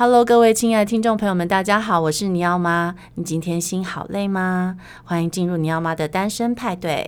Hello，各位亲爱的听众朋友们，大家好，我是尼奥妈。你今天心好累吗？欢迎进入尼奥妈的单身派对。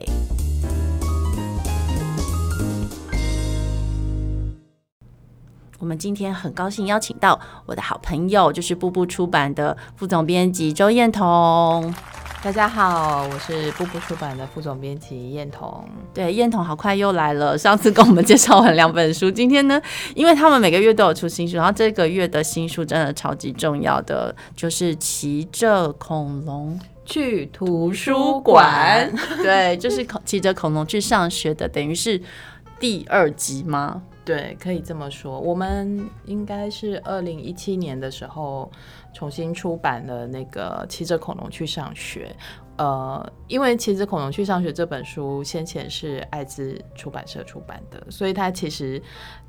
我们今天很高兴邀请到我的好朋友，就是步步出版的副总编辑周彦彤。大家好，我是步步出版的副总编辑燕彤。对，燕彤好快又来了。上次跟我们介绍完两本书，今天呢，因为他们每个月都有出新书，然后这个月的新书真的超级重要的，就是骑着恐龙去图书馆。对，就是骑着恐龙去上学的，等于是第二集吗？对，可以这么说。我们应该是二零一七年的时候。重新出版了那个《骑着恐龙去上学》，呃，因为《骑着恐龙去上学》这本书先前是爱知出版社出版的，所以它其实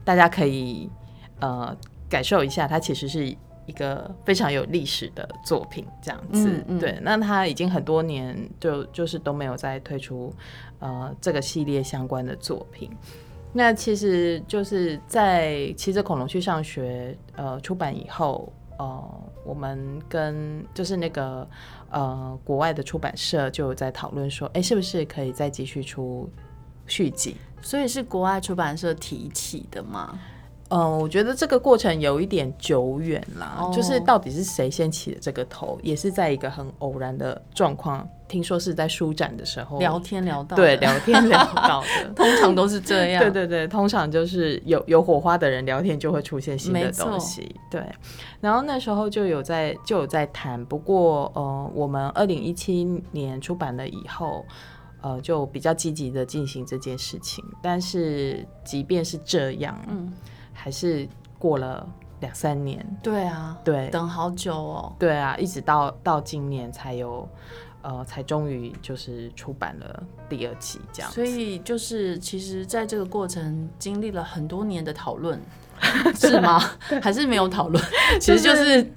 大家可以呃感受一下，它其实是一个非常有历史的作品，这样子。嗯嗯、对，那它已经很多年就就是都没有再推出呃这个系列相关的作品。那其实就是在《骑着恐龙去上学》呃出版以后。呃，我们跟就是那个呃国外的出版社就在讨论说，哎，是不是可以再继续出续集？所以是国外出版社提起的吗？嗯、呃，我觉得这个过程有一点久远啦，oh. 就是到底是谁先起的这个头，也是在一个很偶然的状况。听说是在书展的时候聊天聊到，对，聊天聊到的，通常都是这样。对对对，通常就是有有火花的人聊天就会出现新的东西。对，然后那时候就有在就有在谈，不过呃，我们二零一七年出版了以后，呃，就比较积极的进行这件事情。但是即便是这样，嗯，还是过了两三年。对啊，对，等好久哦。对啊，一直到到今年才有。呃，才终于就是出版了第二期这样，所以就是其实在这个过程经历了很多年的讨论，是吗？还是没有讨论？其实就是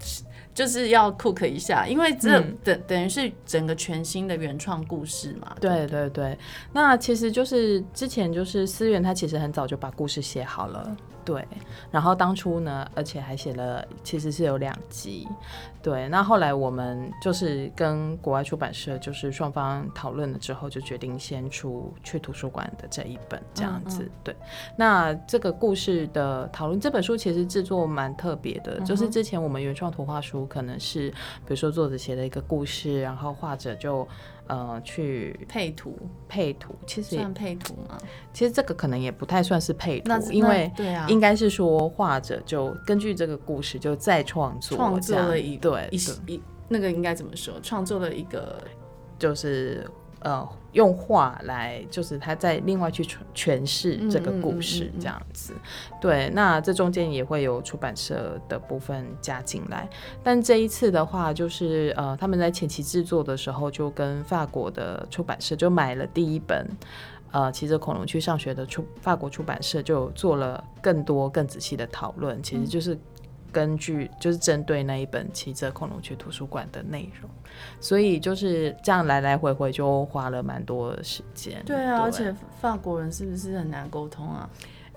就是要 cook 一下，因为这等等于是整个全新的原创故事嘛。对对对，那其实就是之前就是思源他其实很早就把故事写好了。对，然后当初呢，而且还写了，其实是有两集。对，那后来我们就是跟国外出版社，就是双方讨论了之后，就决定先出去图书馆的这一本这样子。嗯嗯对，那这个故事的讨论，这本书其实制作蛮特别的，嗯、就是之前我们原创图画书可能是，比如说作者写的一个故事，然后画者就。呃，去配图，配图其实算配图吗？其实这个可能也不太算是配图，因为对啊，应该是说画者就根据这个故事就再创作，创作了一对一一那个应该怎么说？创作了一个就是。呃，用画来就是他在另外去诠释这个故事这样子，嗯嗯嗯嗯、对。那这中间也会有出版社的部分加进来，但这一次的话，就是呃，他们在前期制作的时候就跟法国的出版社就买了第一本，呃，骑着恐龙去上学的出法国出版社就做了更多更仔细的讨论，其实就是。根据就是针对那一本《骑着恐龙去图书馆》的内容，所以就是这样来来回回就花了蛮多的时间。对啊，对，而且法国人是不是很难沟通啊？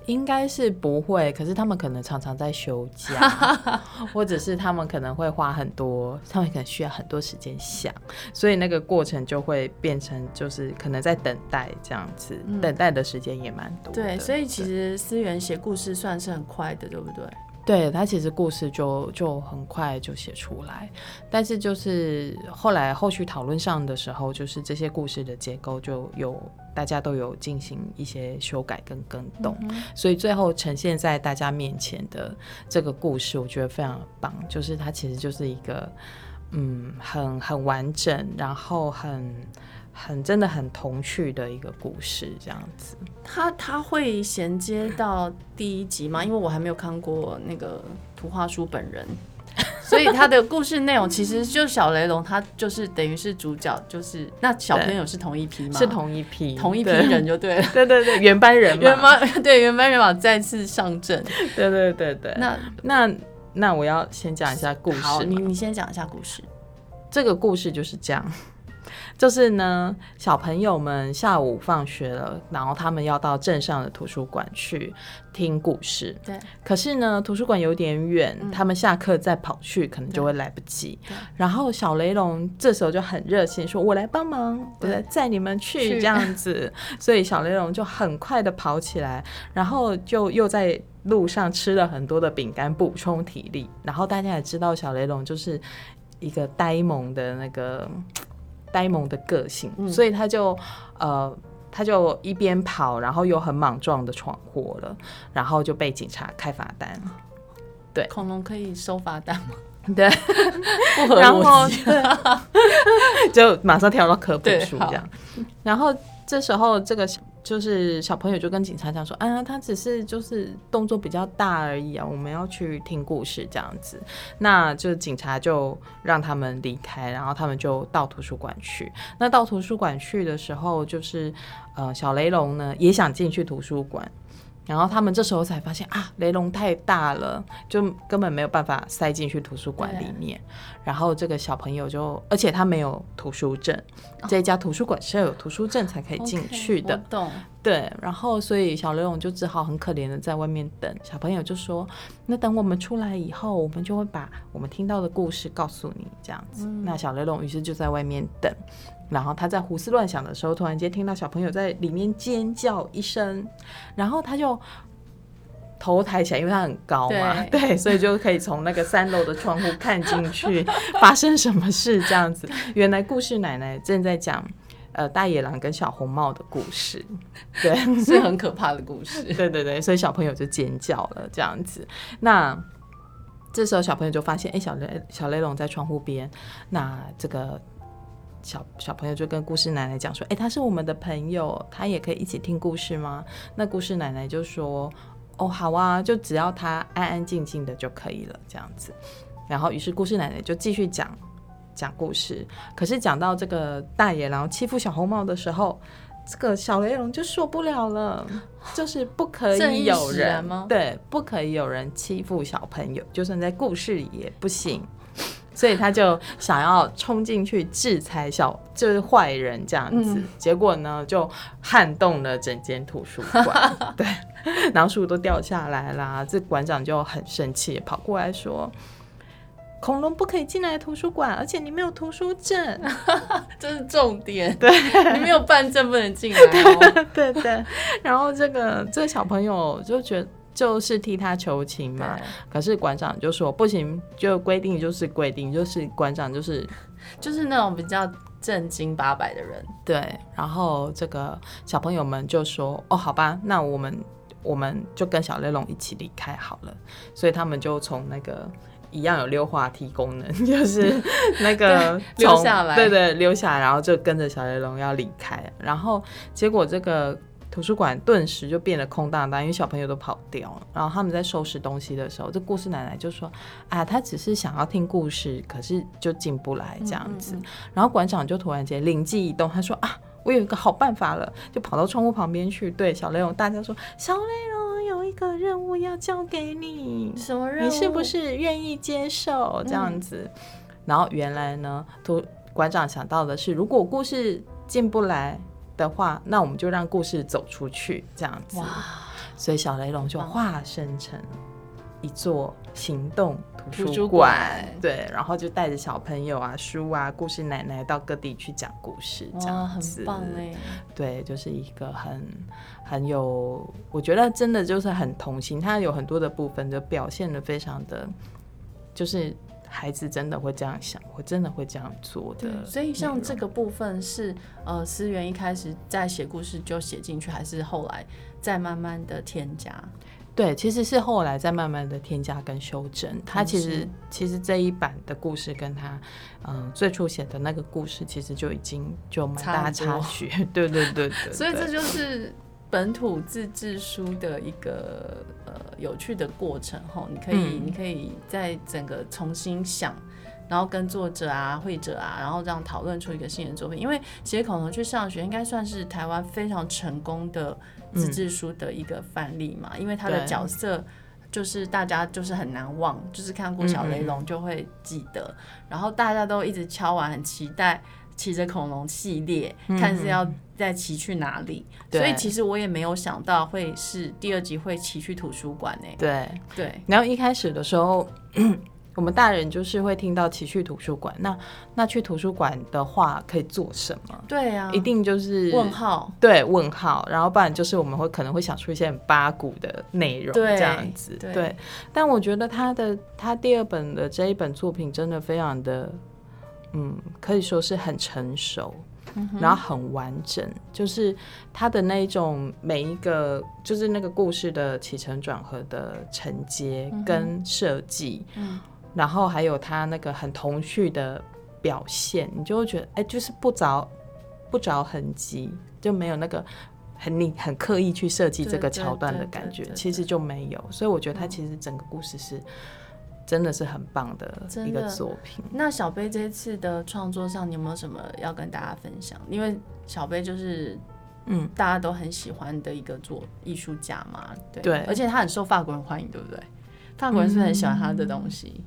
应该是不会，可是他们可能常常在休假，或者是他们可能会花很多，他们可能需要很多时间想，所以那个过程就会变成就是可能在等待这样子，嗯、等待的时间也蛮多。对，所以其实思源写故事算是很快的，对不对？对，他其实故事就就很快就写出来，但是就是后来后续讨论上的时候，就是这些故事的结构就有大家都有进行一些修改跟更动，嗯、所以最后呈现在大家面前的这个故事，我觉得非常棒，就是它其实就是一个嗯很很完整，然后很。很真的很童趣的一个故事，这样子。他他会衔接到第一集吗？因为我还没有看过那个图画书本人，所以他的故事内容其实就小雷龙，他就是等于是主角，就是那小朋友是同一批吗？是同一批，同一批人就对了。对对对，原班人马，原班对原班人马再次上阵。对对对对。那那那我要先讲一下故事。好，你你先讲一下故事。这个故事就是这样。就是呢，小朋友们下午放学了，然后他们要到镇上的图书馆去听故事。对。可是呢，图书馆有点远，嗯、他们下课再跑去，可能就会来不及。然后小雷龙这时候就很热心，说：“我来帮忙，我来载你们去。”这样子。所以小雷龙就很快的跑起来，然后就又在路上吃了很多的饼干补充体力。然后大家也知道，小雷龙就是一个呆萌的那个。呆萌的个性，嗯、所以他就呃，他就一边跑，然后又很莽撞的闯祸了，然后就被警察开罚单。对，恐龙可以收罚单吗？对，不合逻辑，就马上跳到科普书这样。然后这时候这个。就是小朋友就跟警察讲说，啊，他只是就是动作比较大而已啊，我们要去听故事这样子。那就警察就让他们离开，然后他们就到图书馆去。那到图书馆去的时候，就是呃，小雷龙呢也想进去图书馆。然后他们这时候才发现啊，雷龙太大了，就根本没有办法塞进去图书馆里面。然后这个小朋友就，而且他没有图书证，哦、这家图书馆是要有图书证才可以进去的。Okay, 懂。对，然后所以小雷龙就只好很可怜的在外面等。小朋友就说：“那等我们出来以后，我们就会把我们听到的故事告诉你。”这样子。嗯、那小雷龙于是就在外面等。然后他在胡思乱想的时候，突然间听到小朋友在里面尖叫一声，然后他就头抬起来，因为他很高嘛，对，对，所以就可以从那个三楼的窗户看进去发生什么事这样子。原来故事奶奶正在讲呃大野狼跟小红帽的故事，对，是很可怕的故事。对对对，所以小朋友就尖叫了这样子。那这时候小朋友就发现，哎，小雷小雷龙在窗户边，那这个。小小朋友就跟故事奶奶讲说：“哎、欸，他是我们的朋友，他也可以一起听故事吗？”那故事奶奶就说：“哦，好啊，就只要他安安静静的就可以了，这样子。”然后，于是故事奶奶就继续讲讲故事。可是讲到这个大野狼欺负小红帽的时候，这个小雷龙就受不了了，就是不可以有人吗？对，不可以有人欺负小朋友，就算在故事里也不行。所以他就想要冲进去制裁小，就是坏人这样子，嗯、结果呢就撼动了整间图书馆，对，然后书都掉下来啦。这馆长就很生气，跑过来说：“恐龙不可以进来图书馆，而且你没有图书证，这是重点。对，你没有办证不能进来哦。对 对对，然后这个这个小朋友就觉得。就是替他求情嘛，可是馆长就说不行，就规定就是规定，就是馆长就是 就是那种比较正经八百的人，对。然后这个小朋友们就说：“哦，好吧，那我们我们就跟小雷龙一起离开好了。”所以他们就从那个一样有溜滑梯功能，就是那个溜下来，对对，溜下来，然后就跟着小雷龙要离开。然后结果这个。图书馆顿时就变得空荡荡，因为小朋友都跑掉了。然后他们在收拾东西的时候，这故事奶奶就说：“啊，他只是想要听故事，可是就进不来这样子。嗯嗯嗯”然后馆长就突然间灵机一动，他说：“啊，我有一个好办法了！”就跑到窗户旁边去，对小雷龙大家说：“小雷龙有一个任务要交给你，什么任务？你是不是愿意接受这样子？”嗯、然后原来呢，图馆长想到的是，如果故事进不来。的话，那我们就让故事走出去，这样子。哇！所以小雷龙就化身成一座行动图书馆，对，然后就带着小朋友啊、书啊、故事奶奶到各地去讲故事，这样子。很棒哎！对，就是一个很很有，我觉得真的就是很童心，它有很多的部分就表现的非常的，就是。孩子真的会这样想，我真的会这样做的。所以像这个部分是呃，思源一开始在写故事就写进去，还是后来再慢慢的添加？对，其实是后来再慢慢的添加跟修正。他其实、嗯、其实这一版的故事跟他嗯、呃、最初写的那个故事，其实就已经就蛮大差距。对对对。所以这就是本土自制书的一个呃。有趣的过程吼，你可以，嗯、你可以在整个重新想，然后跟作者啊、会者啊，然后这样讨论出一个新的作品。因为写恐龙去上学，应该算是台湾非常成功的自制书的一个范例嘛。嗯、因为他的角色就是大家就是很难忘，就是看过小雷龙就会记得，嗯嗯然后大家都一直敲完，很期待骑着恐龙系列，嗯、看是要再骑去哪里。对所以其实我也没有想到会是第二集会骑去图书馆呢。对对。然后一开始的时候。我们大人就是会听到骑去图书馆，那那去图书馆的话可以做什么？对啊，一定就是问号，对问号，然后不然就是我们会可能会想出一些很八股的内容，这样子。对，对，但我觉得他的他第二本的这一本作品真的非常的，嗯，可以说是很成熟，嗯、然后很完整，就是他的那种每一个就是那个故事的起承转合的承接跟设计，嗯。嗯然后还有他那个很童趣的表现，你就会觉得，哎，就是不着不着痕迹，就没有那个很你很刻意去设计这个桥段的感觉，其实就没有。所以我觉得他其实整个故事是真的是很棒的一个作品。那小贝这一次的创作上，你有没有什么要跟大家分享？因为小贝就是嗯，大家都很喜欢的一个作艺术家嘛，对，对而且他很受法国人欢迎，对不对？法国人是很喜欢他的东西。嗯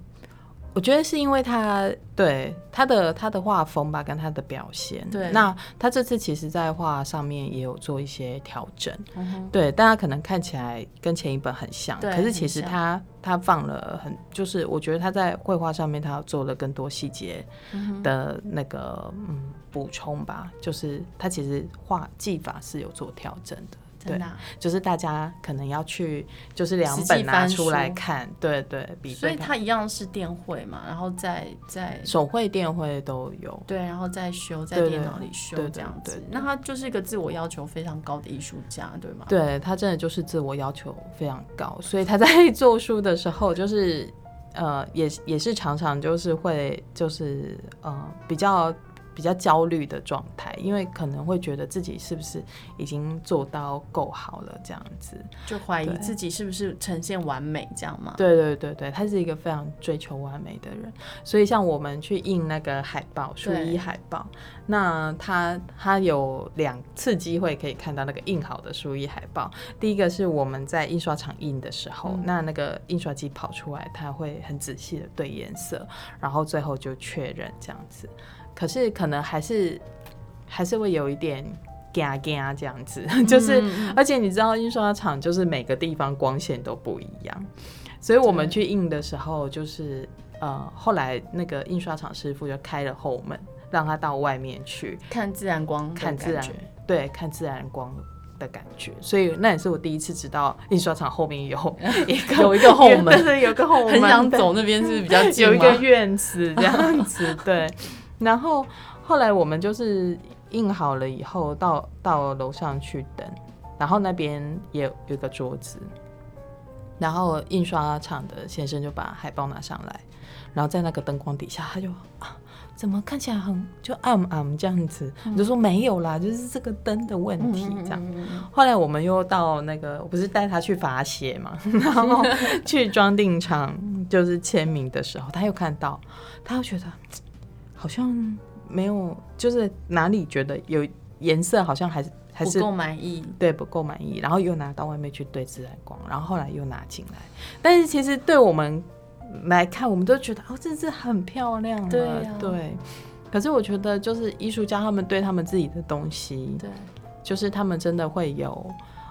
我觉得是因为他对他的他的画风吧，跟他的表现。对，那他这次其实，在画上面也有做一些调整。对，大家可能看起来跟前一本很像，可是其实他他放了很，就是我觉得他在绘画上面，他做了更多细节的那个嗯补充吧。就是他其实画技法是有做调整的。对，就是大家可能要去，就是两本拿出来看，对对，比所以它一样是电绘嘛，然后在在手绘、电绘都有，对，然后再修在电脑里修这样子。那他就是一个自我要求非常高的艺术家，对吗？对，他真的就是自我要求非常高，所以他在做书的时候，就是呃，也也是常常就是会就是呃比较。比较焦虑的状态，因为可能会觉得自己是不是已经做到够好了，这样子就怀疑自己是不是呈现完美这样吗？对对对对，他是一个非常追求完美的人，所以像我们去印那个海报，书衣海报，那他他有两次机会可以看到那个印好的书衣海报。第一个是我们在印刷厂印的时候，嗯、那那个印刷机跑出来，他会很仔细的对颜色，然后最后就确认这样子。可是可能还是还是会有一点嘎嘎这样子，就是而且你知道印刷厂就是每个地方光线都不一样，所以我们去印的时候就是呃后来那个印刷厂师傅就开了后门，让他到外面去看自然光，看自然对看自然光的感觉，所以那也是我第一次知道印刷厂后面有一个 有一个后门，是有个后门，很想走那边是比较近？有一个院子这样子，对。然后后来我们就是印好了以后到到楼上去等，然后那边也有一个桌子，然后印刷厂的先生就把海报拿上来，然后在那个灯光底下，他就啊，怎么看起来很就暗暗这样子？我、嗯、就说没有啦，就是这个灯的问题这样。嗯嗯嗯、后来我们又到那个，我不是带他去罚写嘛，然后 去装订厂就是签名的时候，他又看到，他又觉得。好像没有，就是哪里觉得有颜色，好像还是还是不够满意，对，不够满意。然后又拿到外面去对自然光，然后后来又拿进来。但是其实对我们来看，我们都觉得哦，这是很漂亮，对啊，对。可是我觉得，就是艺术家他们对他们自己的东西，对，就是他们真的会有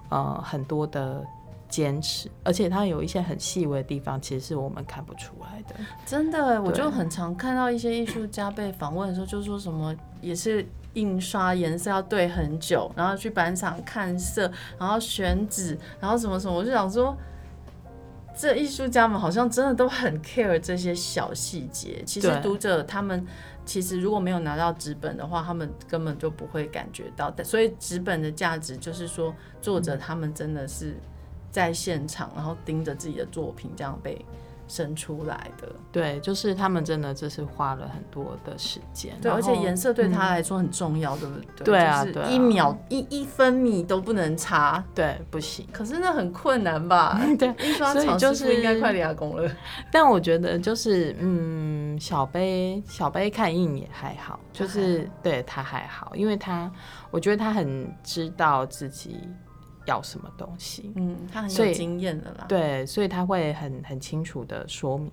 呃很多的。坚持，而且它有一些很细微的地方，其实是我们看不出来的。真的，我就很常看到一些艺术家被访问的时候，就说什么也是印刷颜色要对很久，然后去板厂看色，然后选纸，然后什么什么，我就想说，这艺术家们好像真的都很 care 这些小细节。其实读者他们其实如果没有拿到纸本的话，他们根本就不会感觉到。所以纸本的价值就是说，作者他们真的是。在现场，然后盯着自己的作品这样被生出来的。对，就是他们真的就是花了很多的时间。对，而且颜色对他来说很重要，对不对？对啊，对一秒一一分米都不能差，对，不行。可是那很困难吧？对，印刷厂就是应该快点下工了。但我觉得就是，嗯，小杯小杯看印也还好，就是对他还好，因为他我觉得他很知道自己。要什么东西？嗯，他很有经验的啦。对，所以他会很很清楚的说明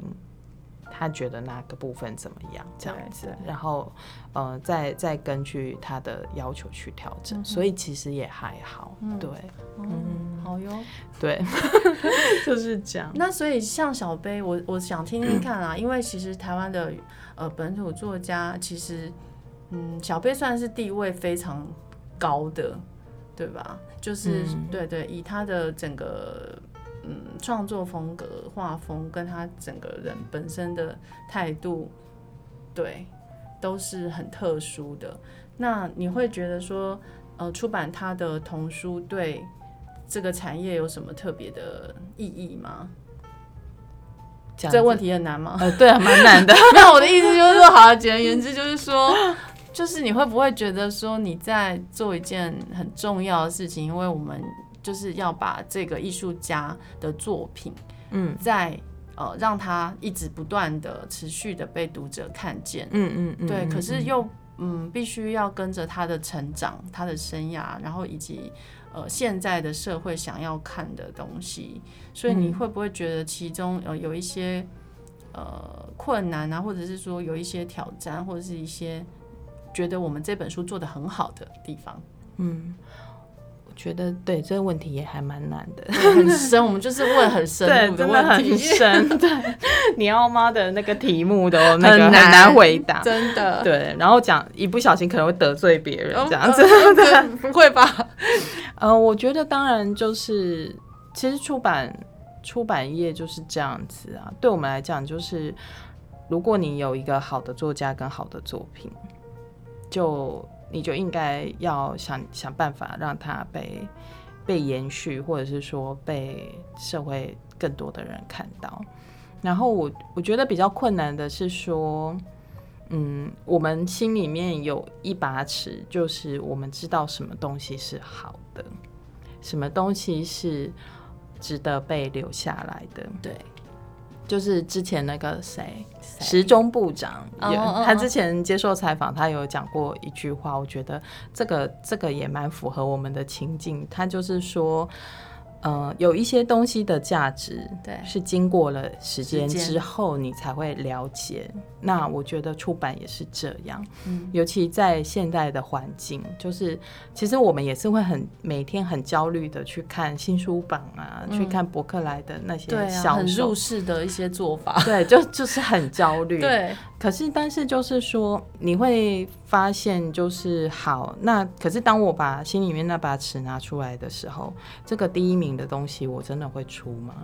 他觉得哪个部分怎么样这样子，然后呃再再根据他的要求去调整，嗯、所以其实也还好，嗯、对，嗯，嗯。好哟，对，就是这样。那所以像小杯，我我想听听看啊，因为其实台湾的呃本土作家，其实嗯小杯算是地位非常高的，对吧？就是、嗯、对对，以他的整个。嗯，创作风格、画风跟他整个人本身的态度，对，都是很特殊的。那你会觉得说，呃，出版他的童书对这个产业有什么特别的意义吗？这个问题很难吗？呃，对啊，蛮难的。那我的意思就是说，好，简而言之就是说，就是你会不会觉得说你在做一件很重要的事情，因为我们。就是要把这个艺术家的作品，嗯，在呃让他一直不断的持续的被读者看见，嗯嗯嗯，对，可是又嗯必须要跟着他的成长、他的生涯，然后以及呃现在的社会想要看的东西，所以你会不会觉得其中呃有一些呃困难啊，或者是说有一些挑战，或者是一些觉得我们这本书做的很好的地方？嗯。我觉得对这个问题也还蛮难的，很深。我们就是问很深 的问题，真的很深。对，你要妈的那个题目都那个 很难回答，真的。对，然后讲一不小心可能会得罪别人这样子，对，不会吧？呃，我觉得当然就是，其实出版出版业就是这样子啊。对我们来讲，就是如果你有一个好的作家跟好的作品，就。你就应该要想想办法让它被被延续，或者是说被社会更多的人看到。然后我我觉得比较困难的是说，嗯，我们心里面有一把尺，就是我们知道什么东西是好的，什么东西是值得被留下来的。对。就是之前那个谁，时钟部长，他之前接受采访，他有讲过一句话，我觉得这个这个也蛮符合我们的情境。他就是说。呃，有一些东西的价值，对，是经过了时间之后你才会了解。那我觉得出版也是这样，嗯，尤其在现在的环境，就是其实我们也是会很每天很焦虑的去看新书榜啊，嗯、去看博客来的那些销售，啊、很入世的一些做法，对，就就是很焦虑，对。可是，但是就是说，你会发现，就是好。那可是，当我把心里面那把尺拿出来的时候，这个第一名的东西，我真的会出吗？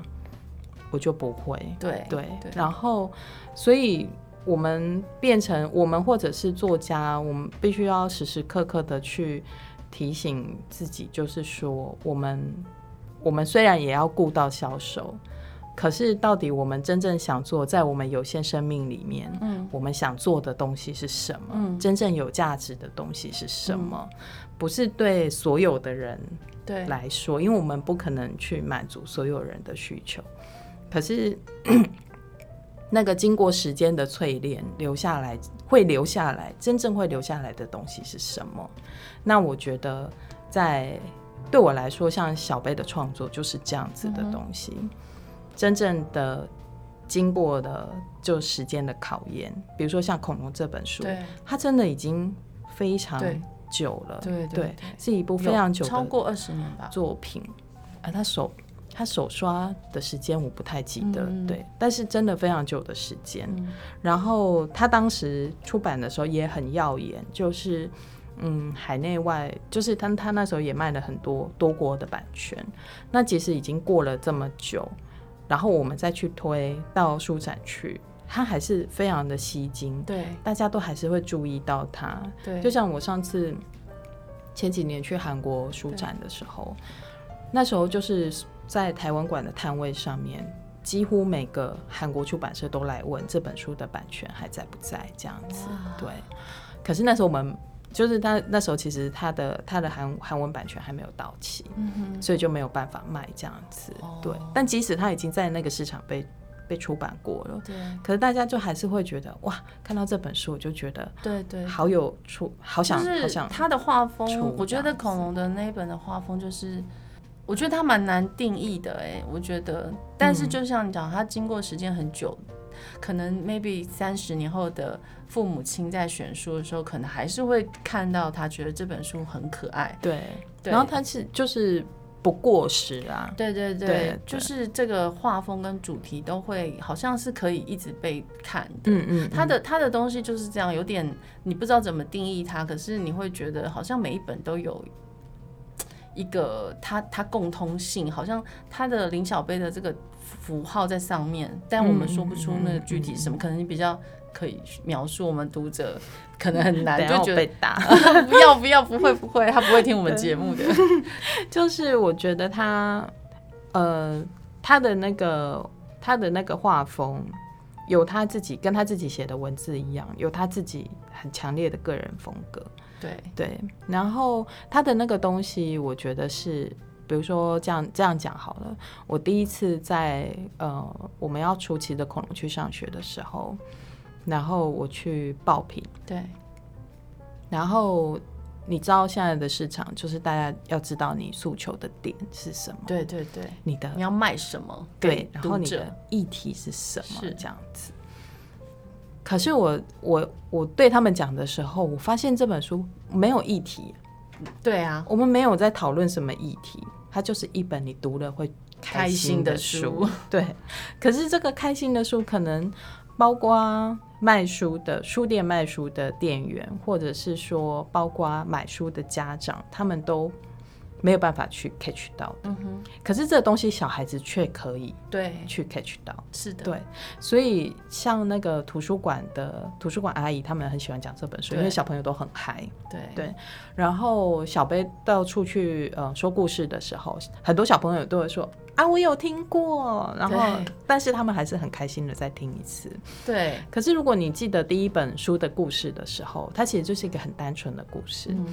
我就不会。对对。然后，所以我们变成我们或者是作家，我们必须要时时刻刻的去提醒自己，就是说，我们我们虽然也要顾到销售。可是，到底我们真正想做，在我们有限生命里面，嗯，我们想做的东西是什么？嗯，真正有价值的东西是什么？嗯，不是对所有的人对来说，因为我们不可能去满足所有人的需求。可是，那个经过时间的淬炼，留下来会留下来，真正会留下来的东西是什么？那我觉得，在对我来说，像小贝的创作就是这样子的东西。嗯真正的经过的就时间的考验，比如说像《恐龙》这本书，对，它真的已经非常久了，对对，对，对，是一部非常久超过二十年吧作品。啊，他手他手刷的时间我不太记得，嗯，对，但是真的非常久的时间，嗯。然后他当时出版的时候也很耀眼，就是嗯，海内外就是他他那时候也卖了很多多国的版权。那其实已经过了这么久。然后我们再去推到书展去，它还是非常的吸睛，对，大家都还是会注意到它。对，就像我上次前几年去韩国书展的时候，那时候就是在台湾馆的摊位上面，几乎每个韩国出版社都来问这本书的版权还在不在，这样子。对，可是那时候我们。就是他那时候，其实他的他的韩韩文版权还没有到期，嗯，所以就没有办法卖这样子。哦。对，但即使他已经在那个市场被被出版过了，对，可是大家就还是会觉得哇，看到这本书我就觉得对对，好有出，好想好想。他的画风，我觉得恐龙的那一本的画风就是，我觉得他蛮难定义的哎，我觉得，但是就像你讲，他经过时间很久。可能 maybe 三十年后的父母亲在选书的时候，可能还是会看到他觉得这本书很可爱。对，对然后他是就是。不过时啊，对对对，对就是这个画风跟主题都会好像是可以一直被看的。嗯嗯，他的他的东西就是这样，有点你不知道怎么定义它，可是你会觉得好像每一本都有一个它它共通性，好像它的林小贝的这个符号在上面，但我们说不出那个具体什么，可能你比较。可以描述我们读者可能很难，就觉得被打。不要不要，不会不会，他不会听我们节目的。就是我觉得他，呃，他的那个他的那个画风，有他自己跟他自己写的文字一样，有他自己很强烈的个人风格。对对，然后他的那个东西，我觉得是，比如说这样这样讲好了。我第一次在呃，我们要出奇的恐龙去上学的时候。然后我去爆品，对。然后你知道现在的市场，就是大家要知道你诉求的点是什么，对对对，你的你要卖什么，对，然后你的议题是什么，是这样子。可是我我我对他们讲的时候，我发现这本书没有议题，对啊，我们没有在讨论什么议题，它就是一本你读了会开心的书，对。可是这个开心的书可能。包括卖书的书店卖书的店员，或者是说包括买书的家长，他们都没有办法去 catch 到。嗯哼。可是这个东西小孩子却可以对去 catch 到。是的。对。所以像那个图书馆的图书馆阿姨，他们很喜欢讲这本书，因为小朋友都很嗨。对对。然后小杯到处去呃说故事的时候，很多小朋友都会说。啊，我有听过，然后但是他们还是很开心的再听一次。对，可是如果你记得第一本书的故事的时候，它其实就是一个很单纯的故事，嗯、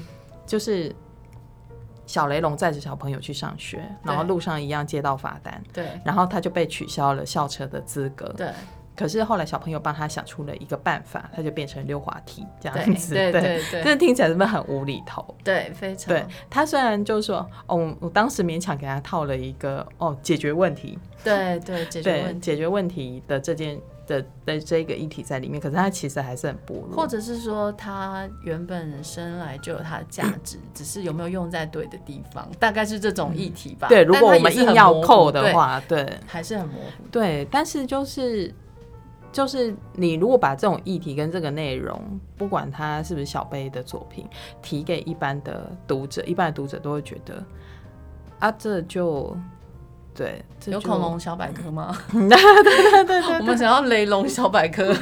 就是小雷龙载着小朋友去上学，然后路上一样接到罚单，对，然后他就被取消了校车的资格，对。可是后来小朋友帮他想出了一个办法，他就变成溜滑梯这样子。对对对，这听起来是不是很无厘头？对，非常。对，他虽然就是说，哦，我当时勉强给他套了一个哦，解决问题。对对，解决问题，解决问题的这件的的这个议题在里面，可是它其实还是很薄弱。或者是说，它原本生来就有它的价值，嗯，只是有没有用在对的地方，大概是这种议题吧。对，如果我们硬要扣的话，对，对，还是很模糊。对，但是就是。就是你如果把这种议题跟这个内容，不管它是不是小贝的作品，提给一般的读者，一般的读者都会觉得啊，这就对，有恐龙小百科吗？对对对对，我们想要雷龙小百科，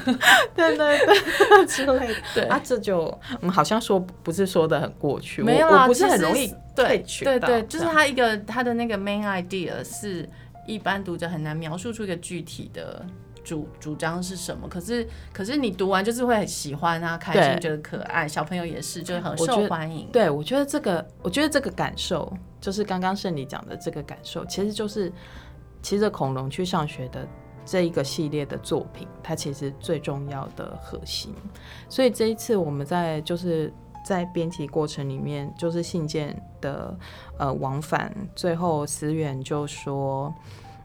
对对对之类的。对 啊，这就嗯，好像说不是说的很过去，没有啊，不是很容易对对对，就是他一个他的那个 main idea 是一般读者很难描述出一个具体的。主主张是什么？可是可是你读完就是会很喜欢啊，开心，觉得可爱，小朋友也是，就是很受欢迎。对，我觉得这个，我觉得这个感受，就是刚刚胜利讲的这个感受，其实就是骑着恐龙去上学的这一个系列的作品，它其实最重要的核心。所以这一次我们在就是在编辑过程里面，就是信件的呃往返，最后思远就说。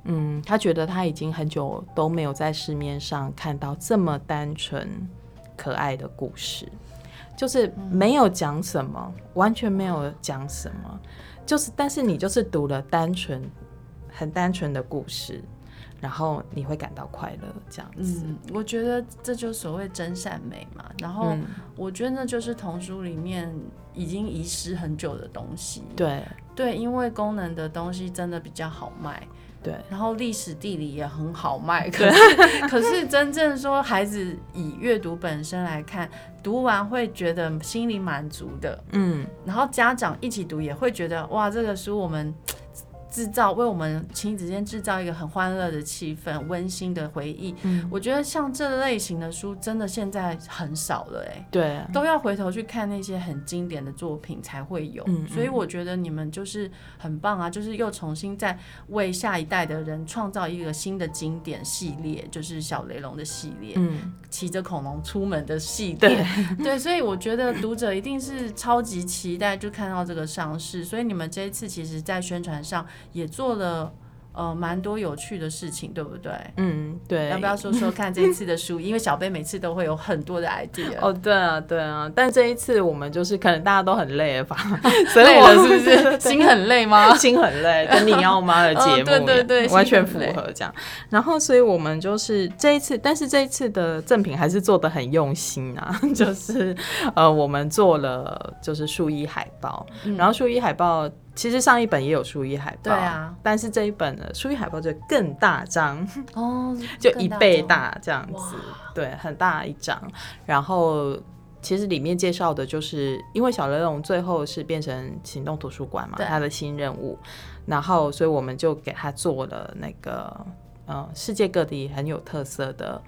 嗯，他觉得他已经很久都没有在市面上看到这么单纯可爱的故事，就是没有讲什么，完全没有讲什么，就是但是你就是读了单纯、很单纯的故事，然后你会感到快乐，这样子。嗯，我觉得这就所谓真善美嘛。然后我觉得那就是童书里面已经遗失很久的东西。对对，因为功能的东西真的比较好卖。对，然后历史地理也很好卖，可是可是真正说孩子以阅读本身来看，读完会觉得心里满足的，嗯，然后家长一起读也会觉得哇，这个书我们。制造为我们亲子间制造一个很欢乐的气氛，温馨的回忆。嗯，我觉得像这类型的书，真的现在很少了，哎，对，都要回头去看那些很经典的作品才会有。嗯，所以我觉得你们就是很棒啊，就是又重新再为下一代的人创造一个新的经典系列，就是小雷龙的系列，嗯，骑着恐龙出门的系列，对，对，所以我觉得读者一定是超级期待就看到这个上市。所以你们这一次其实，在宣传上。也做了，呃，蛮多有趣的事情，对不对？嗯，对。要不要说说看这一次的书？因为小贝每次都会有很多的 idea。哦，对啊，对啊。但这一次我们就是可能大家都很累了吧？累了是不是？心很累吗？心很累。跟你要妈的节目，对对对，完全符合这样。然后，所以我们就是这一次，但是这一次的赠品还是做的很用心啊，就是呃，我们做了就是书衣海报，然后书衣海报。其实上一本也有书衣海报，对啊，但是这一本呢书衣海报就更大张哦，就一倍大这样子，对，很大一张。然后其实里面介绍的就是，因为小雷龙最后是变成行动图书馆嘛，他的新任务，然后所以我们就给他做了那个呃世界各地很有特色的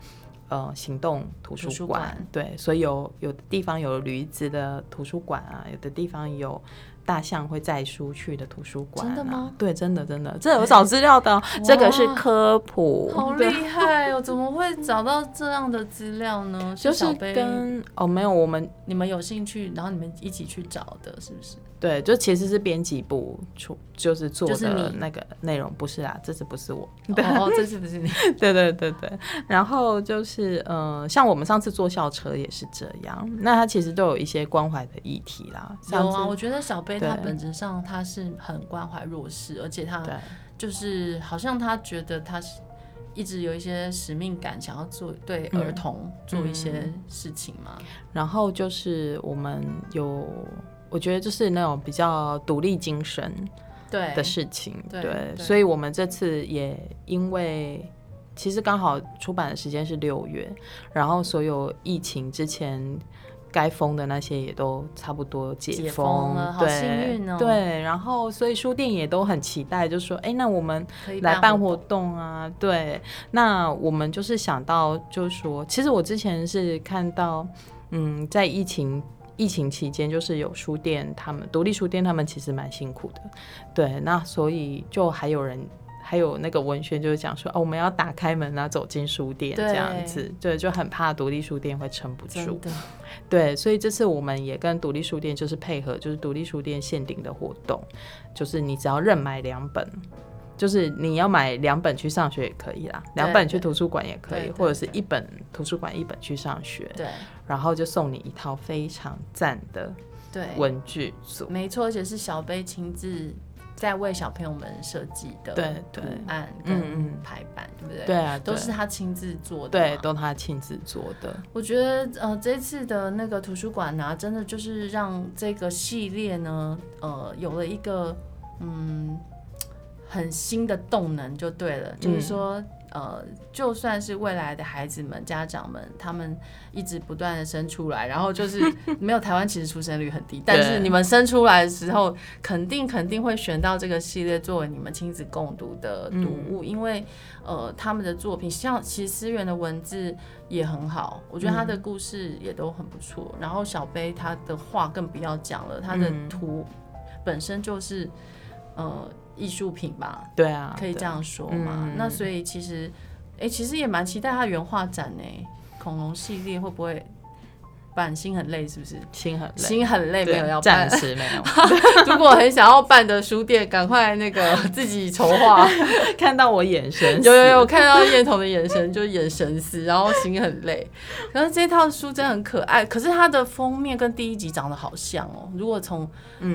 呃行动图书馆，对，所以有有的地方有驴子的图书馆啊，有的地方有。大象会载书去的图书馆、啊？真的吗？对，真的真的，这有找资料的，这个是科普。好厉害哦！怎么会找到这样的资料呢？就是跟哦，没有，我们你们有兴趣，然后你们一起去找的，是不是？对，就其实是编辑部出，就是做的那个内容，不是啊，这次不是我。哦，这 次不是你。对对对对。然后就是呃，像我们上次坐校车也是这样，那它其实都有一些关怀的议题啦。有啊，我觉得小贝他本质上他是很关怀弱势，而且他就是好像他觉得他是一直有一些使命感，想要做对儿童做一些事情嘛。嗯嗯、然后就是我们有。我觉得就是那种比较独立精神对的事情，对，对对对，所以我们这次也因为其实刚好出版的时间是六月，然后所有疫情之前该封的那些也都差不多解封，解封了，对，好幸运哦。对，然后所以书店也都很期待，就说哎，那我们来办活动啊，对，那我们就是想到就是说，其实我之前是看到，嗯，在疫情。疫情期间，就是有书店，他们独立书店，他们其实蛮辛苦的，对，那所以就还有人，还有那个文宣，就是讲说，哦，我们要打开门啊，走进书店这样子，对，对，就很怕独立书店会撑不住，对，所以这次我们也跟独立书店就是配合，就是独立书店限定的活动，就是你只要认买两本。就是你要买两本去上学也可以啦，两本去图书馆也可以，或者是一本图书馆一本去上学，对，然后就送你一套非常赞的对文具组，没错，而且是小贝亲自在为小朋友们设计的，对对，图案跟排版，对不对？对啊，都是他亲自做的，对，都他亲自做的。我觉得呃，这次的那个图书馆呢，真的就是让这个系列呢，呃，有了一个嗯。很新的动能就对了，嗯、就是说，呃，就算是未来的孩子们、家长们，他们一直不断的生出来，然后就是没有台湾其实出生率很低，但是你们生出来的时候，肯定肯定会选到这个系列作为你们亲子共读的读物，嗯、因为呃，他们的作品像其实思源的文字也很好，我觉得他的故事也都很不错，嗯、然后小贝他的话更不要讲了，他的图本身就是呃。艺术品吧，对啊，可以这样说嘛。嗯、那所以其实，哎、欸，其实也蛮期待他原画展呢。恐龙系列会不会？办心很累是不是？心很累，心很累，没有要办，暂时没有。如果很想要办的书店，赶快那个 自己筹划。看到我眼神，有有有，看到叶童的眼神 就眼神死，然后心很累。可是这套书真的很可爱，可是它的封面跟第一集长得好像哦。如果从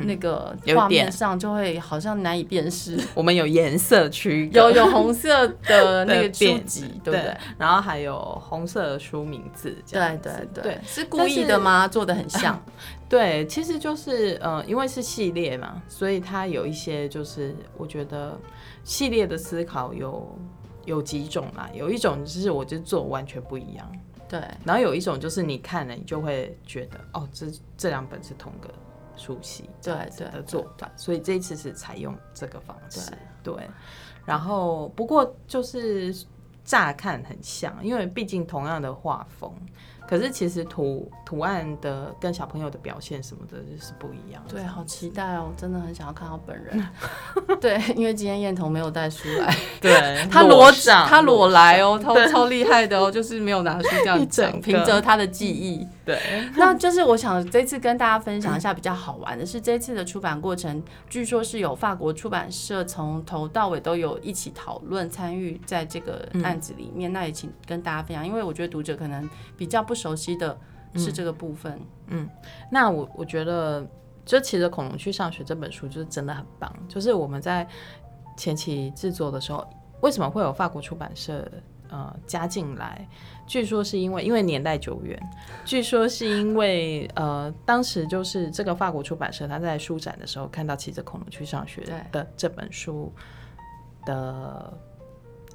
那个画面上，就会好像难以辨识。我们有颜色区，有有红色的那个书籍，对不对？然后还有红色的书名字，对对对，是故意的吗？做的很像，对，其实就是呃，因为是系列嘛，所以它有一些就是我觉得系列的思考有有几种啦，有一种就是我就做完全不一样，对，然后有一种就是你看了你就会觉得哦，这这两本是同个书系，对对的做法，所以这一次是采用这个方式，对，对，然后不过就是。乍看很像，因为毕竟同样的画风。可是其实图图案的跟小朋友的表现什么的，就是不一样。对，好期待哦！真的很想要看到本人。对，因为今天彦彤没有带书来。对，他裸长，他裸来哦，超超厉害的哦，就是没有拿书这样讲，凭着他的记忆。对，那就是我想这次跟大家分享一下比较好玩的是，这次的出版过程，据说是有法国出版社从头到尾都有一起讨论参与在这个案子里面。那也请跟大家分享，因为我觉得读者可能比较不熟悉的是这个部分，嗯，嗯，那我我觉得就骑着恐龙去上学这本书就是真的很棒。就是我们在前期制作的时候，为什么会有法国出版社呃加进来？据说是因为因为年代久远，据说是因为呃当时就是这个法国出版社他在书展的时候看到骑着恐龙去上学的这本书的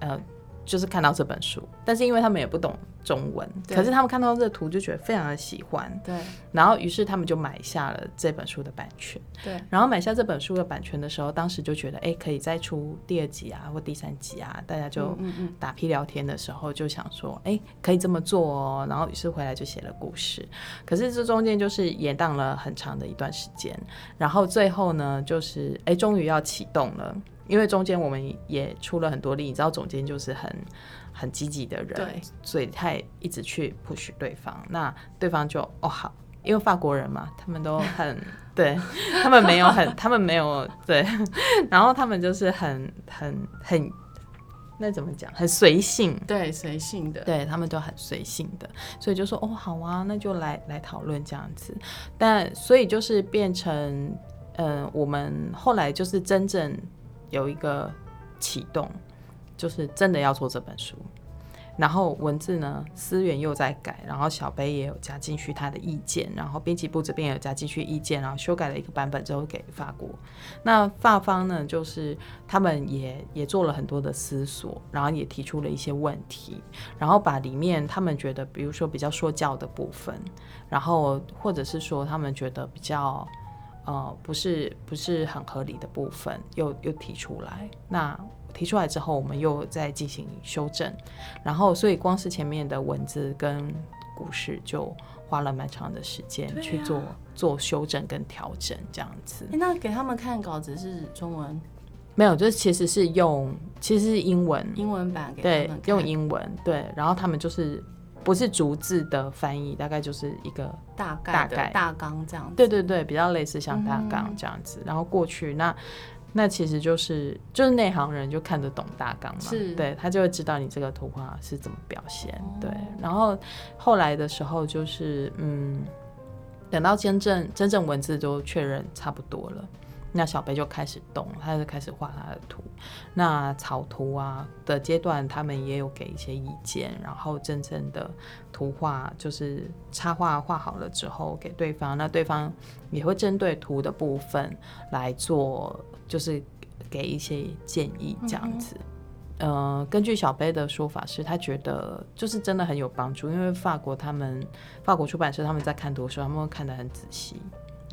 呃。就是看到这本书，但是因为他们也不懂中文，可是他们看到这图就觉得非常的喜欢，对，然后于是他们就买下了这本书的版权，对，然后买下这本书的版权的时候，当时就觉得哎，可以再出第二集啊或第三集啊，大家就打屁聊天的时候就想说哎，可以这么做哦，然后于是回来就写了故事，可是这中间就是延宕了很长的一段时间，然后最后呢就是哎，终于要启动了。因为中间我们也出了很多力，你知道总监就是很很积极的人，对，所以他也一直去 push 对方，那对方就哦好，因为法国人嘛，他们都很 对，他们没有很，他们没有对，然后他们就是很很很，那怎么讲？很随性，对，随性的，对他们都很随性的，所以就说哦好啊，那就来来讨论这样子，但所以就是变成，嗯、呃，我们后来就是真正。有一个启动，就是真的要做这本书，然后文字呢，思源又在改，然后小贝也有加进去他的意见，然后编辑部这边也有加进去意见，然后修改了一个版本之后给法国。那法方呢，就是他们也也做了很多的思索，然后也提出了一些问题，然后把里面他们觉得，比如说比较说教的部分，然后或者是说他们觉得比较。呃，不是不是很合理的部分，又又提出来。那提出来之后，我们又再进行修正。然后，所以光是前面的文字跟故事，就花了蛮长的时间去做、啊、做修正跟调整，这样子。那给他们看稿子是中文？没有，就是其实是用，其实是英文，英文版给他们，对，用英文，对。然后他们就是。不是逐字的翻译，大概就是一个大概的大纲这样子。对对对，比较类似像大纲这样子。嗯、然后过去那那其实就是就是内行人就看得懂大纲嘛，是对，他就会知道你这个图画是怎么表现。哦、对，然后后来的时候就是嗯，等到真正真正文字都确认差不多了。那小贝就开始动，他就开始画他的图。那草图啊的阶段，他们也有给一些意见。然后真正的图画就是插画画好了之后给对方，那对方也会针对图的部分来做，就是给一些建议这样子。嗯、呃，根据小贝的说法是，他觉得就是真的很有帮助，因为法国他们法国出版社他们在看图的时候，他们会看得很仔细。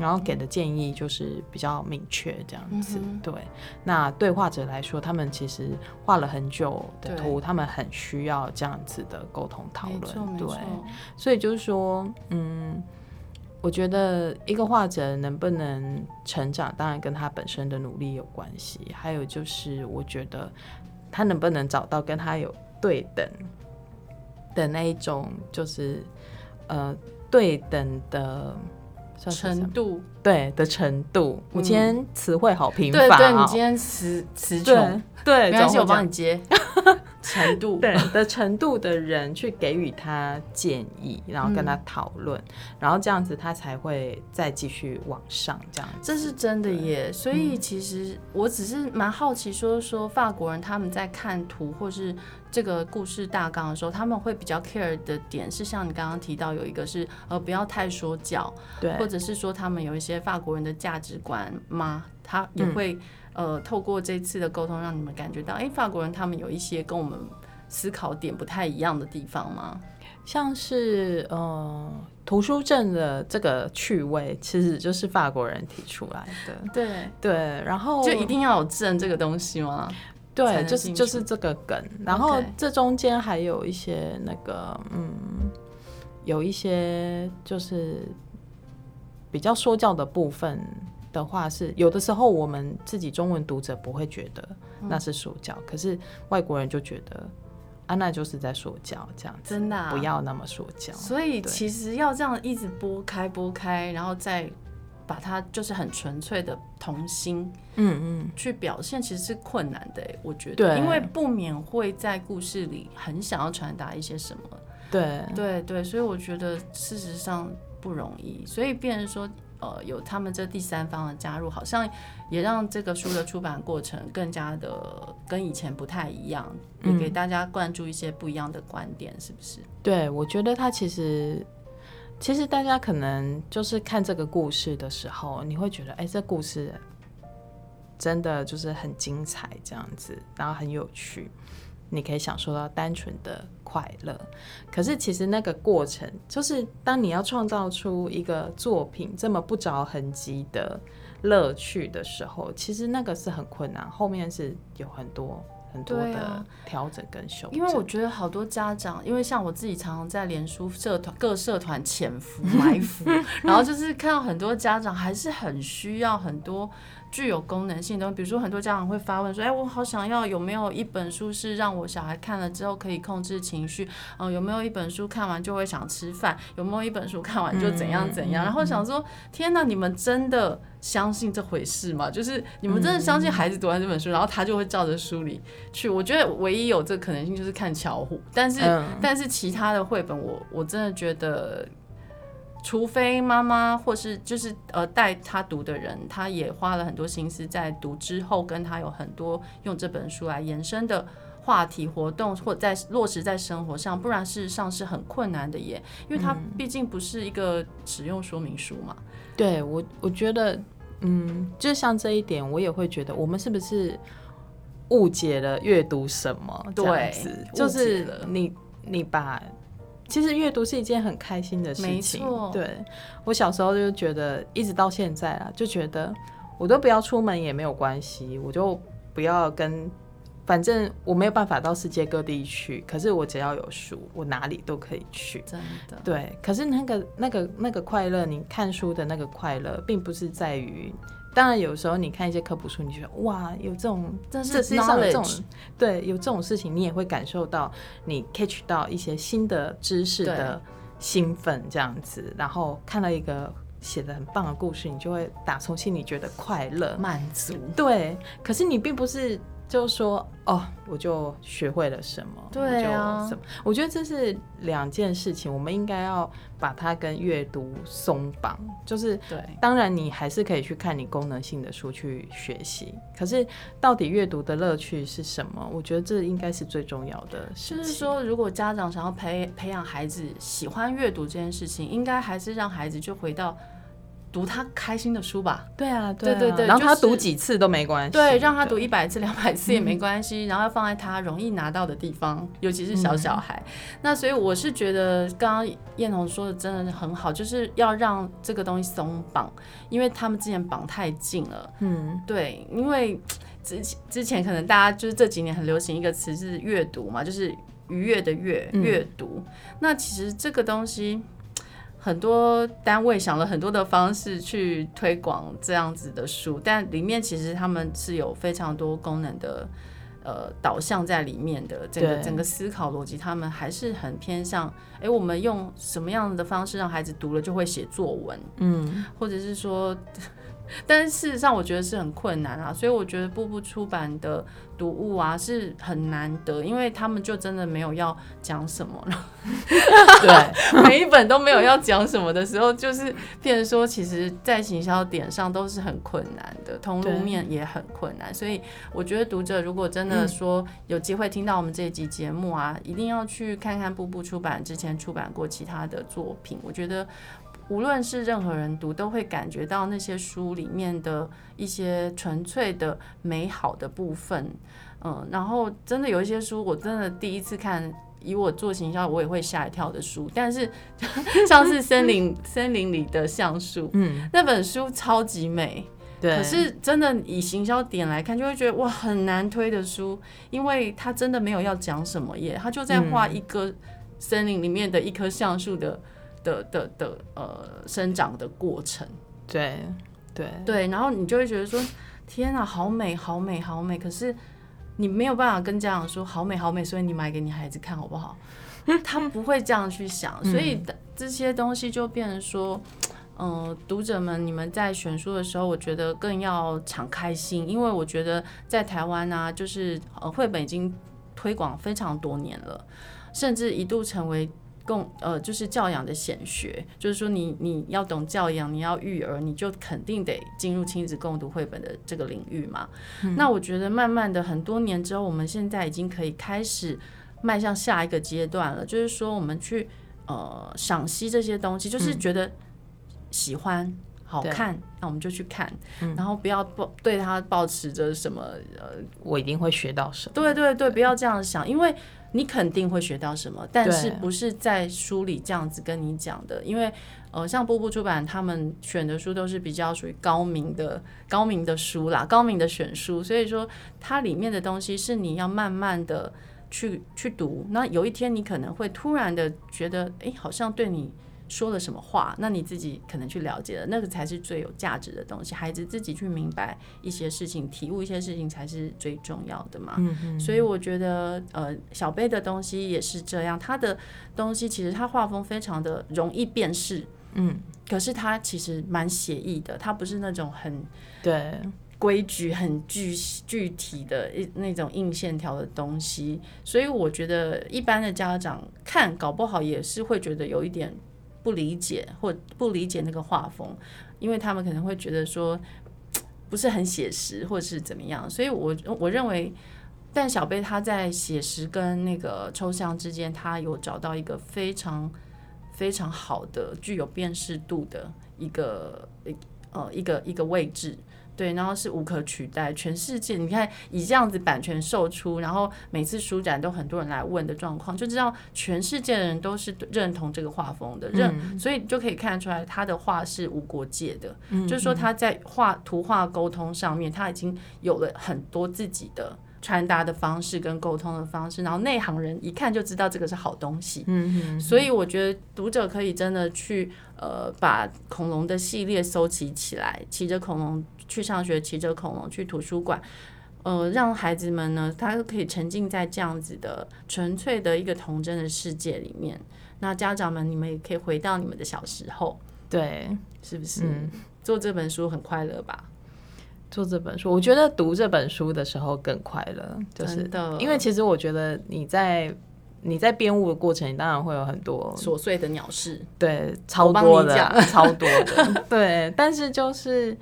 然后给的建议就是比较明确这样子，嗯、对。那对画者来说，他们其实画了很久的图，他们很需要这样子的沟通讨论，对。所以就是说，嗯，我觉得一个画者能不能成长，当然跟他本身的努力有关系。还有就是，我觉得他能不能找到跟他有对等的那一种，就是呃对等的。程度对的程度，我今天词汇好贫乏。对对，你今天词词穷，对，没关系，我帮你接。程度对的程度的人去给予他建议，然后跟他讨论，然后这样子他才会再继续往上。这样子这是真的耶。所以其实我只是蛮好奇，说说法国人他们在看图或是。这个故事大纲的时候，他们会比较 care 的点是，像你刚刚提到有一个是呃不要太说教，对，或者是说他们有一些法国人的价值观吗？他也会、嗯、呃透过这次的沟通，让你们感觉到，哎，法国人他们有一些跟我们思考点不太一样的地方吗？像是呃图书证的这个趣味，其实就是法国人提出来的，对对，然后就一定要有证这个东西吗？对，就是就是这个梗。然后这中间还有一些那个，嗯，有一些就是比较说教的部分的话，是有的时候我们自己中文读者不会觉得那是说教，嗯、可是外国人就觉得安娜就是在说教，这样子真的、啊、不要那么说教。所以其实要这样一直拨开拨开，然后再。把它就是很纯粹的童心，嗯嗯，去表现其实是困难的，我觉得，因为不免会在故事里很想要传达一些什么，对。对对，所以我觉得事实上不容易，所以变成说，呃，有他们这第三方的加入，好像也让这个书的出版过程更加的跟以前不太一样，也给大家灌注一些不一样的观点，是不是？对，我觉得他其实。其实大家可能就是看这个故事的时候，你会觉得，哎，这故事真的就是很精彩，这样子，然后很有趣，你可以享受到单纯的快乐。可是其实那个过程，就是当你要创造出一个作品这么不着痕迹的乐趣的时候，其实那个是很困难，后面是有很多。很多的调整跟修正，因为我觉得好多家长，因为像我自己常常在脸书社团各社团潜伏 埋伏，然后就是看到很多家长还是很需要很多。具有功能性的，比如说很多家长会发问说：“哎，我好想要，有没有一本书是让我小孩看了之后可以控制情绪？嗯，有没有一本书看完就会想吃饭？有没有一本书看完就怎样怎样？”然后想说：“天哪，你们真的相信这回事吗？就是你们真的相信孩子读完这本书，然后他就会照着书里去？我觉得唯一有这个可能性就是看巧虎，但是但是其他的绘本我，我我真的觉得。”除非妈妈或是就是呃带他读的人，他也花了很多心思在读之后，跟他有很多用这本书来延伸的话题活动，或在落实在生活上，不然事实上是很困难的耶，因为它毕竟不是一个使用说明书嘛。嗯、对我，我觉得，嗯，就像这一点，我也会觉得，我们是不是误解了阅读什么？对，就是你你把。其实阅读是一件很开心的事情。对，我小时候就觉得，一直到现在啊，就觉得我都不要出门也没有关系，我就不要跟，反正我没有办法到世界各地去，可是我只要有书，我哪里都可以去。真的。对，可是那个那个那个快乐，你看书的那个快乐，并不是在于。当然，有时候你看一些科普书，你觉得哇，有这种，这世界上有这种，对，有这种事情，你也会感受到，你 catch 到一些新的知识的兴奋，这样子。然后看到一个写的很棒的故事，你就会打从心里觉得快乐、满足。对，可是你并不是。就说哦，我就学会了什么？对啊，什么？我觉得这是两件事情，我们应该要把它跟阅读松绑。就是，对，当然你还是可以去看你功能性的书去学习。可是，到底阅读的乐趣是什么？我觉得这应该是最重要的事情。就是说，如果家长想要培培养孩子喜欢阅读这件事情，应该还是让孩子就回到。读他开心的书吧。对啊，对对对，然后他读几次都没关系。对，让他读一百次、两百次也没关系。然后要放在他容易拿到的地方，尤其是小小孩。那所以我是觉得，刚刚燕彤说的真的很好，就是要让这个东西松绑，因为他们之前绑太紧了。嗯，对，因为之之前可能大家就是这几年很流行一个词是阅读嘛，就是愉悦的阅阅读。那其实这个东西。很多单位想了很多的方式去推广这样子的书，但里面其实他们是有非常多功能的呃导向在里面的，整个整个思考逻辑，他们还是很偏向，哎、欸，我们用什么样的方式让孩子读了就会写作文，嗯，或者是说。但是事实上，我觉得是很困难啊，所以我觉得步步出版的读物啊是很难得，因为他们就真的没有要讲什么了。对，每一本都没有要讲什么的时候，就是变成说，其实，在行销点上都是很困难的，通路面也很困难。所以我觉得读者如果真的说有机会听到我们这一集节目啊，一定要去看看步步出版之前出版过其他的作品。我觉得。无论是任何人读，都会感觉到那些书里面的一些纯粹的美好的部分，嗯，然后真的有一些书，我真的第一次看，以我做行销，我也会吓一跳的书。但是 像是森林森林里的橡树，嗯，那本书超级美，对。可是真的以行销点来看，就会觉得哇很难推的书，因为它真的没有要讲什么耶，它就在画一个森林里面的一棵橡树的、嗯、的的的，呃生长的过程。对对。对，然后你就会觉得说天啊，好美好美好美，可是你没有办法跟家长说好美好美，所以你买给你孩子看好不好？他们不会这样去想，所以这些东西就变成说，嗯、呃，读者们，你们在选书的时候，我觉得更要敞开心，因为我觉得在台湾啊，就是呃，绘本已经推广非常多年了，甚至一度成为共呃，就是教养的显学，就是说你你要懂教养，你要育儿，你就肯定得进入亲子共读绘本的这个领域嘛。嗯、那我觉得慢慢的很多年之后，我们现在已经可以开始。迈向下一个阶段了，就是说我们去呃赏析这些东西，就是觉得喜欢、嗯、好看，那我们就去看，嗯、然后不要抱对他保持着什么呃，我一定会学到什么。对对对，不要这样想，因为你肯定会学到什么，但是不是在书里这样子跟你讲的，因为呃，像波波出版他们选的书都是比较属于高明的高明的书啦，高明的选书，所以说它里面的东西是你要慢慢的。去去读，那有一天你可能会突然的觉得，哎、欸，好像对你说了什么话，那你自己可能去了解了，那个才是最有价值的东西。孩子自己去明白一些事情，体悟一些事情才是最重要的嘛。所以我觉得，呃，小贝的东西也是这样，他的东西其实他画风非常的容易辨识，嗯，可是他其实蛮写意的，他不是那种很对。规矩很具具体的一那种硬线条的东西，所以我觉得一般的家长看搞不好也是会觉得有一点不理解或不理解那个画风，因为他们可能会觉得说不是很写实或者是怎么样，所以我我认为，但小贝他在写实跟那个抽象之间，他有找到一个非常非常好的具有辨识度的一个呃一个一个位置。对，然后是无可取代，全世界你看以这样子版权售出，然后每次书展都很多人来问的状况，就知道全世界的人都是认同这个画风的，认、嗯，所以就可以看出来他的画是无国界的，嗯、就是说他在画图画沟通上面，他已经有了很多自己的传达的方式跟沟通的方式，然后内行人一看就知道这个是好东西，嗯，所以我觉得读者可以真的去呃把恐龙的系列收集起来，骑着恐龙。去上学，骑着恐龙去图书馆，呃，让孩子们呢，他可以沉浸在这样子的纯粹的一个童真的世界里面。那家长们，你们也可以回到你们的小时候，对，是不是？嗯，做这本书很快乐吧？做这本书，我觉得读这本书的时候更快乐，就是的，因为其实我觉得你在你在编务的过程，你当然会有很多琐碎的鸟事，对，超多的，超多的，对，但是就是。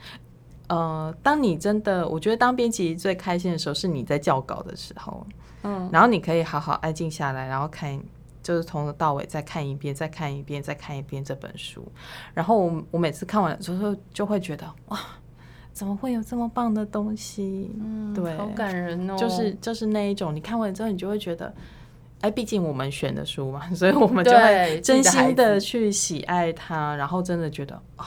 呃，当你真的，我觉得当编辑最开心的时候是你在校稿的时候，嗯，然后你可以好好安静下来，然后看，就是从头到尾再看一遍，再看一遍，再看一遍这本书。然后我我每次看完之后，就会觉得哇，怎么会有这么棒的东西？嗯，对，好感人哦。就是就是那一种，你看完之后，你就会觉得，哎，毕竟我们选的书嘛，所以我们就会真心的去喜爱它，然后真的觉得哦。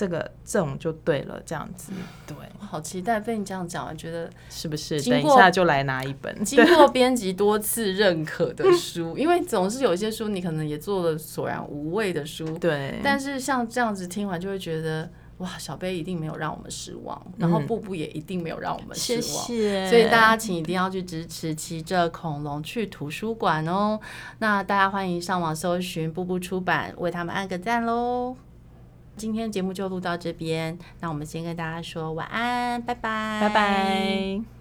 这个这种就对了，这样子对，好期待被你这样讲，我觉得是不是？等一下就来拿一本经过编辑多次认可的书，因为总是有一些书你可能也做了索然无味的书，对。但是像这样子听完就会觉得，哇，小贝一定没有让我们失望，然后步步也一定没有让我们失望，谢谢。所以大家请一定要去支持骑着恐龙去图书馆哦。那大家欢迎上网搜寻步步出版，为他们按个赞喽。今天节目就录到这边，那我们先跟大家说晚安，拜拜，拜拜。